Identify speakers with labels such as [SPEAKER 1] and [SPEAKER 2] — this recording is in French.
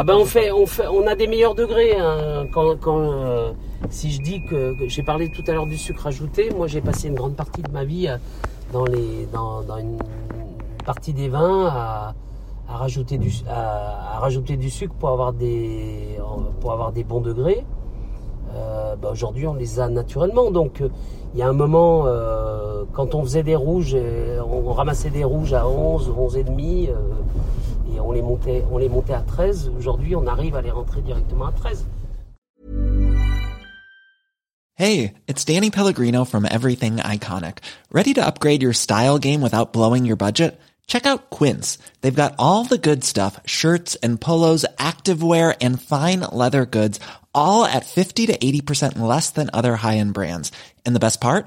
[SPEAKER 1] Ah ben on fait, on fait, on a des meilleurs degrés. hein. Quand, quand, euh, si je dis que, que j'ai parlé tout à l'heure du sucre ajouté, moi j'ai passé une grande partie de ma vie euh, dans les, dans, dans une partie des vins à, à rajouter du, à, à rajouter du sucre pour avoir des, pour avoir des bons degrés. Euh, bah, Aujourd'hui, on les a naturellement. Donc, il y a un moment, euh, quand on faisait des rouges, on, ramassait des rouges à 11, 11 et demi, on les montait, on les montait à 13. Aujourd'hui, on arrive à les rentrer directement à 13.
[SPEAKER 2] Hey, it's Danny Pellegrino from Everything Iconic. Ready to upgrade your style game without blowing your budget? Check out Quince. They've got all the good stuff, shirts and polos, activewear and fine leather goods, all at 50 to 80% less than other high-end brands. And the best part?